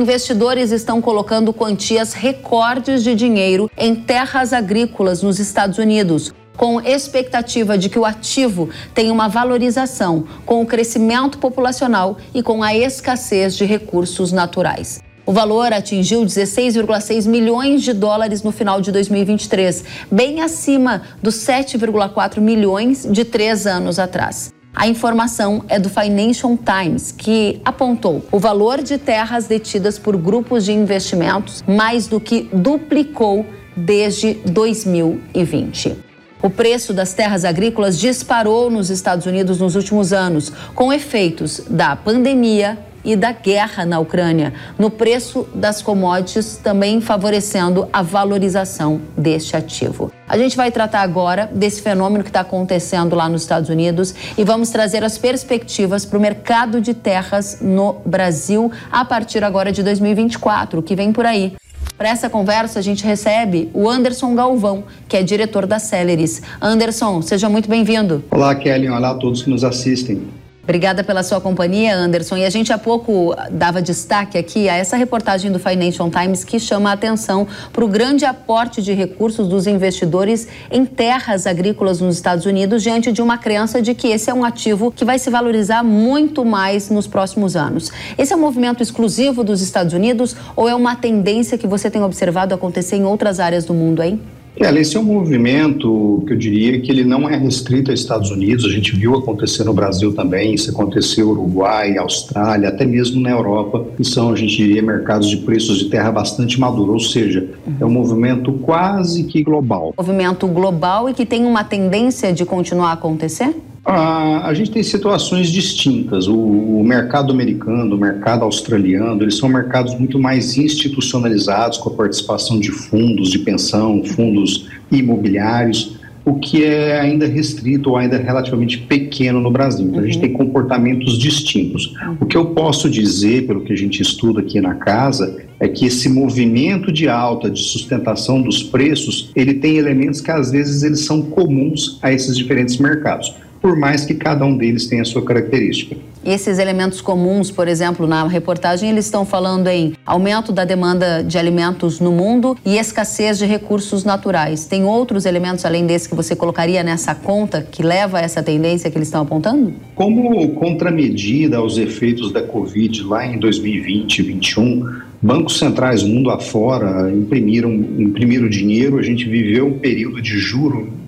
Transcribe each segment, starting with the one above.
investidores estão colocando quantias recordes de dinheiro em terras agrícolas nos Estados Unidos, com expectativa de que o ativo tenha uma valorização com o crescimento populacional e com a escassez de recursos naturais. O valor atingiu 16,6 milhões de dólares no final de 2023, bem acima dos 7,4 milhões de três anos atrás. A informação é do Financial Times, que apontou o valor de terras detidas por grupos de investimentos mais do que duplicou desde 2020. O preço das terras agrícolas disparou nos Estados Unidos nos últimos anos, com efeitos da pandemia e da guerra na Ucrânia, no preço das commodities, também favorecendo a valorização deste ativo. A gente vai tratar agora desse fenômeno que está acontecendo lá nos Estados Unidos e vamos trazer as perspectivas para o mercado de terras no Brasil a partir agora de 2024, o que vem por aí. Para essa conversa, a gente recebe o Anderson Galvão, que é diretor da Celeris. Anderson, seja muito bem-vindo. Olá, Kelly. Olá a todos que nos assistem. Obrigada pela sua companhia, Anderson. E a gente há pouco dava destaque aqui a essa reportagem do Financial Times que chama a atenção para o grande aporte de recursos dos investidores em terras agrícolas nos Estados Unidos, diante de uma crença de que esse é um ativo que vai se valorizar muito mais nos próximos anos. Esse é um movimento exclusivo dos Estados Unidos ou é uma tendência que você tem observado acontecer em outras áreas do mundo, hein? É, esse é um movimento que eu diria que ele não é restrito aos Estados Unidos, a gente viu acontecer no Brasil também, isso aconteceu no Uruguai, Austrália, até mesmo na Europa, que são, a gente diria, mercados de preços de terra bastante maduros, ou seja, é um movimento quase que global. Movimento global e que tem uma tendência de continuar a acontecer? A, a gente tem situações distintas. O, o, mercado americano, o mercado australiano, eles são mercados muito mais institucionalizados, com a participação de fundos de pensão, fundos imobiliários, o que é ainda restrito ou ainda relativamente pequeno no Brasil. Então, uhum. a gente uhum. tem comportamentos distintos. O que eu posso dizer, pelo que a gente estuda aqui na casa, é que esse movimento de alta, de sustentação dos preços, ele tem elementos que às vezes eles são comuns a esses diferentes mercados por mais que cada um deles tenha a sua característica. E esses elementos comuns, por exemplo, na reportagem, eles estão falando em aumento da demanda de alimentos no mundo e escassez de recursos naturais. Tem outros elementos além desse que você colocaria nessa conta que leva a essa tendência que eles estão apontando? Como contramedida aos efeitos da Covid lá em 2020 e 2021, bancos centrais mundo afora imprimiram, imprimiram dinheiro, a gente viveu um período de juro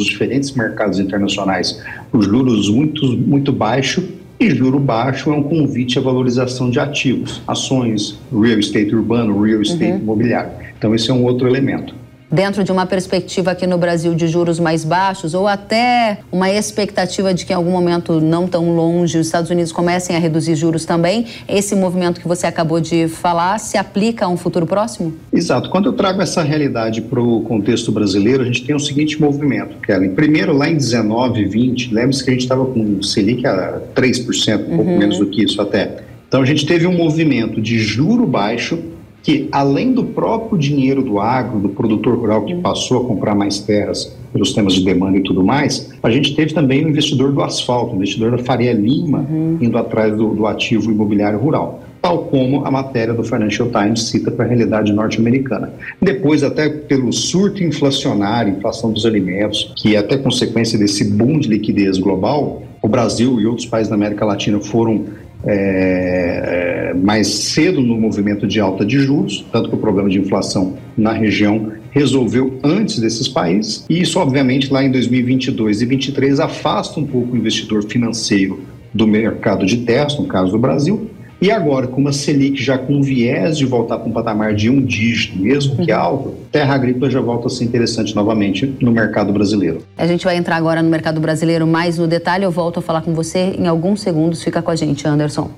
nos diferentes mercados internacionais, os juros muito, muito baixos, e juro baixo é um convite à valorização de ativos, ações, real estate urbano, real estate uhum. imobiliário. Então, esse é um outro elemento dentro de uma perspectiva aqui no Brasil de juros mais baixos ou até uma expectativa de que em algum momento não tão longe os Estados Unidos comecem a reduzir juros também, esse movimento que você acabou de falar se aplica a um futuro próximo? Exato. Quando eu trago essa realidade para o contexto brasileiro, a gente tem o seguinte movimento, Kellen. Primeiro, lá em 19, 20, lembre-se que a gente estava com Selic a 3%, um pouco uhum. menos do que isso até. Então, a gente teve um movimento de juro baixo que, além do próprio dinheiro do agro, do produtor rural que passou a comprar mais terras pelos temas de demanda e tudo mais, a gente teve também o investidor do asfalto, o investidor da Faria Lima, uhum. indo atrás do, do ativo imobiliário rural tal como a matéria do Financial Times cita para a realidade norte-americana. Depois, até pelo surto inflacionário, inflação dos alimentos, que é até consequência desse boom de liquidez global, o Brasil e outros países da América Latina foram é, é, mais cedo no movimento de alta de juros, tanto que o problema de inflação na região resolveu antes desses países, e isso, obviamente, lá em 2022 e 2023 afasta um pouco o investidor financeiro do mercado de terras, no caso do Brasil, e agora, com uma Selic já com viés de voltar para um patamar de um dígito, mesmo que uhum. alto, terra agrícola já volta a ser interessante novamente no mercado brasileiro. A gente vai entrar agora no mercado brasileiro mais no detalhe. Eu volto a falar com você em alguns segundos. Fica com a gente, Anderson.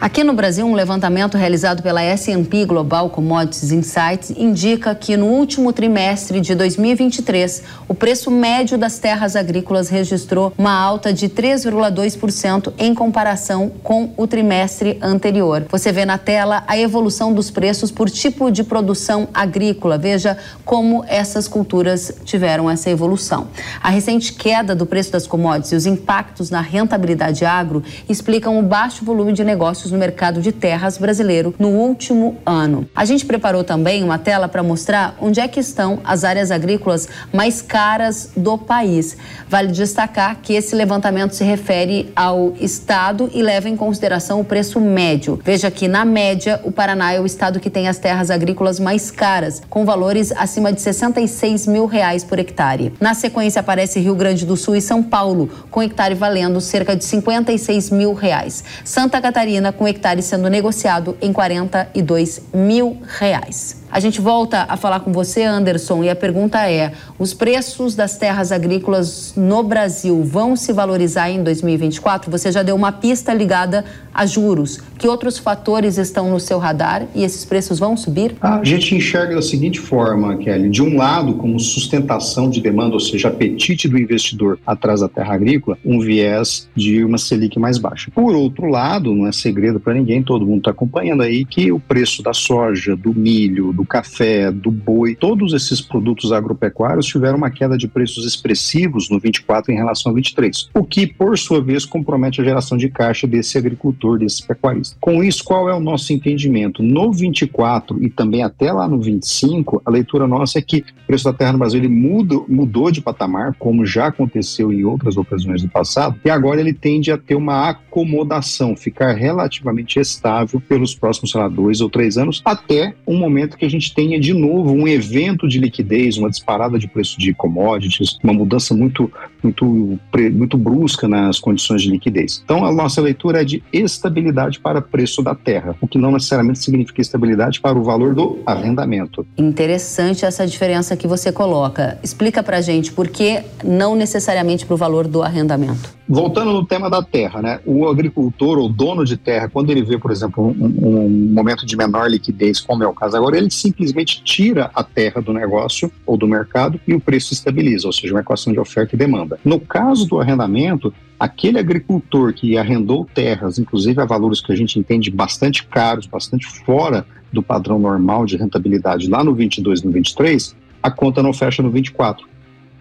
Aqui no Brasil, um levantamento realizado pela S&P Global Commodities Insights indica que no último trimestre de 2023, o preço médio das terras agrícolas registrou uma alta de 3,2% em comparação com o trimestre anterior. Você vê na tela a evolução dos preços por tipo de produção agrícola. Veja como essas culturas tiveram essa evolução. A recente queda do preço das commodities e os impactos na rentabilidade agro explicam o baixo volume de negócios no mercado de terras brasileiro no último ano. A gente preparou também uma tela para mostrar onde é que estão as áreas agrícolas mais caras do país. Vale destacar que esse levantamento se refere ao estado e leva em consideração o preço médio. Veja que, na média, o Paraná é o estado que tem as terras agrícolas mais caras, com valores acima de 66 mil reais por hectare. Na sequência, aparece Rio Grande do Sul e São Paulo, com hectare valendo cerca de 56 mil reais. Santa Catarina, com hectare sendo negociado em 42 mil reais. A gente volta a falar com você, Anderson, e a pergunta é: os preços das terras agrícolas no Brasil vão se valorizar em 2024? Você já deu uma pista ligada a juros. Que outros fatores estão no seu radar e esses preços vão subir? A gente enxerga da seguinte forma, Kelly: de um lado, como sustentação de demanda, ou seja, apetite do investidor atrás da terra agrícola, um viés de uma Selic mais baixa. Por outro lado, não é segredo para ninguém, todo mundo está acompanhando aí que o preço da soja, do milho, do café, do boi, todos esses produtos agropecuários tiveram uma queda de preços expressivos no 24 em relação ao 23, o que, por sua vez, compromete a geração de caixa desse agricultor, desse pecuarista. Com isso, qual é o nosso entendimento? No 24 e também até lá no 25, a leitura nossa é que o preço da terra no Brasil ele muda, mudou de patamar, como já aconteceu em outras ocasiões do passado, e agora ele tende a ter uma acomodação, ficar relativamente estável pelos próximos, sei lá, dois ou três anos, até um momento que a gente tenha de novo um evento de liquidez, uma disparada de preço de commodities, uma mudança muito, muito, muito brusca nas condições de liquidez. Então, a nossa leitura é de estabilidade para o preço da terra, o que não necessariamente significa estabilidade para o valor do arrendamento. Interessante essa diferença que você coloca. Explica para gente por que não necessariamente para o valor do arrendamento. Voltando no tema da terra, né? O agricultor ou dono de terra, quando ele vê, por exemplo, um, um momento de menor liquidez, como é o caso agora, ele simplesmente tira a terra do negócio ou do mercado e o preço estabiliza, ou seja, uma equação de oferta e demanda. No caso do arrendamento, aquele agricultor que arrendou terras, inclusive a valores que a gente entende bastante caros, bastante fora do padrão normal de rentabilidade lá no 22 no 23, a conta não fecha no 24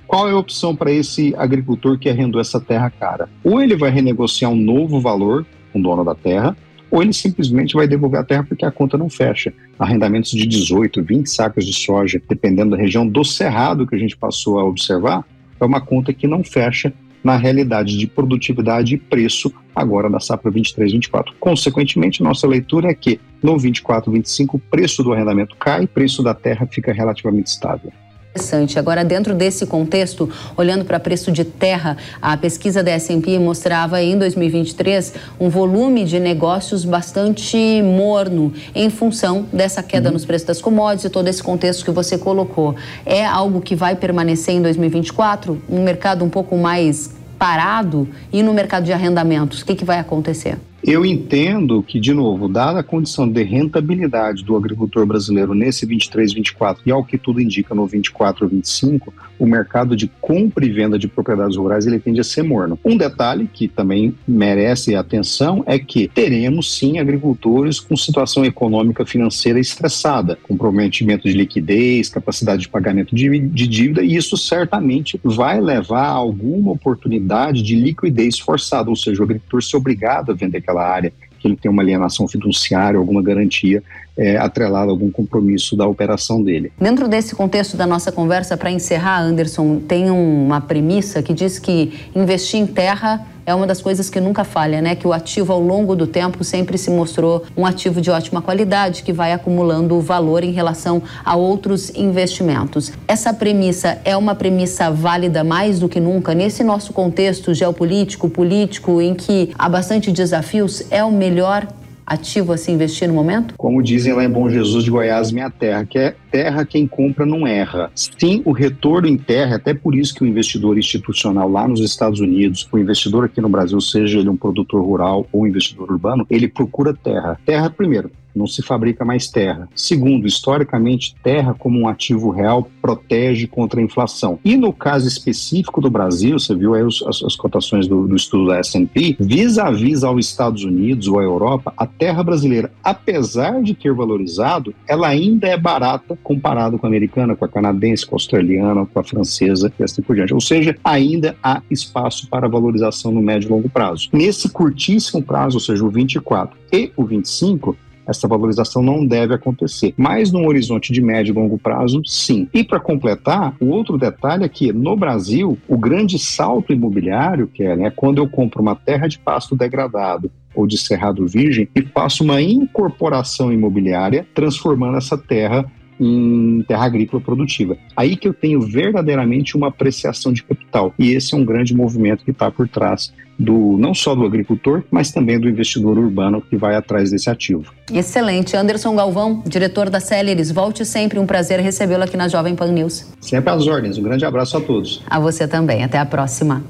qual é a opção para esse agricultor que arrendou essa terra cara? Ou ele vai renegociar um novo valor com o dono da terra, ou ele simplesmente vai devolver a terra porque a conta não fecha. Arrendamentos de 18, 20 sacas de soja, dependendo da região do cerrado que a gente passou a observar, é uma conta que não fecha na realidade de produtividade e preço agora da safra 23, 24. Consequentemente, nossa leitura é que no 24, 25 o preço do arrendamento cai, o preço da terra fica relativamente estável. Interessante. Agora, dentro desse contexto, olhando para preço de terra, a pesquisa da S&P mostrava em 2023 um volume de negócios bastante morno em função dessa queda uhum. nos preços das commodities e todo esse contexto que você colocou. É algo que vai permanecer em 2024? Um mercado um pouco mais parado? E no mercado de arrendamentos, o que, que vai acontecer? Eu entendo que, de novo, dada a condição de rentabilidade do agricultor brasileiro nesse 23, 24 e ao que tudo indica no 24, 25, o mercado de compra e venda de propriedades rurais ele tende a ser morno. Um detalhe que também merece atenção é que teremos sim agricultores com situação econômica financeira estressada, comprometimento de liquidez, capacidade de pagamento de, de dívida, e isso certamente vai levar a alguma oportunidade de liquidez forçada, ou seja, o agricultor ser obrigado a vender aquela área, ele tem uma alienação fiduciária, alguma garantia é, atrelada a algum compromisso da operação dele. Dentro desse contexto da nossa conversa, para encerrar, Anderson, tem uma premissa que diz que investir em terra é uma das coisas que nunca falha, né? Que o ativo ao longo do tempo sempre se mostrou um ativo de ótima qualidade que vai acumulando valor em relação a outros investimentos. Essa premissa é uma premissa válida mais do que nunca nesse nosso contexto geopolítico, político, em que há bastante desafios. É o melhor ativo a se investir no momento? Como dizem lá em Bom Jesus de Goiás, minha terra, que é terra quem compra não erra. Sim, o retorno em terra, até por isso que o investidor institucional lá nos Estados Unidos, o investidor aqui no Brasil, seja ele um produtor rural ou um investidor urbano, ele procura terra. Terra, primeiro, não se fabrica mais terra. Segundo, historicamente, terra como um ativo real protege contra a inflação. E no caso específico do Brasil, você viu aí os, as, as, cotações do, do estudo da S&P, vis-a-vis aos Estados Unidos ou à Europa, a terra brasileira, apesar de ter valorizado, ela ainda é barata comparado com a americana, com a canadense, com a australiana, com a francesa e assim por diante. Ou seja, ainda há espaço para valorização no médio e longo prazo. Nesse curtíssimo prazo, ou seja, o 24 e o 25, essa valorização não deve acontecer. Mas num horizonte de médio e longo prazo, sim. E para completar, o outro detalhe é que no Brasil, o grande salto imobiliário, que é né, quando eu compro uma terra de pasto degradado ou de cerrado virgem e faço uma incorporação imobiliária, transformando essa terra em terra agrícola produtiva. Aí que eu tenho verdadeiramente uma apreciação de capital. E esse é um grande movimento que está por trás do não só do agricultor, mas também do investidor urbano que vai atrás desse ativo. Excelente. Anderson Galvão, diretor da Celeris, volte sempre. Um prazer recebê-lo aqui na Jovem Pan News. Sempre às ordens. Um grande abraço a todos. A você também. Até a próxima.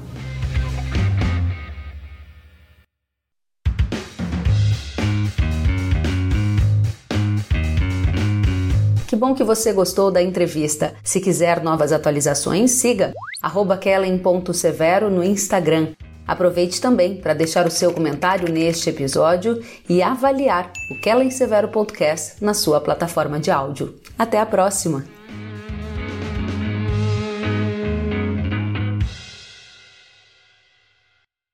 Bom que você gostou da entrevista. Se quiser novas atualizações, siga kellen.severo no Instagram. Aproveite também para deixar o seu comentário neste episódio e avaliar o Kellen Severo Podcast na sua plataforma de áudio. Até a próxima!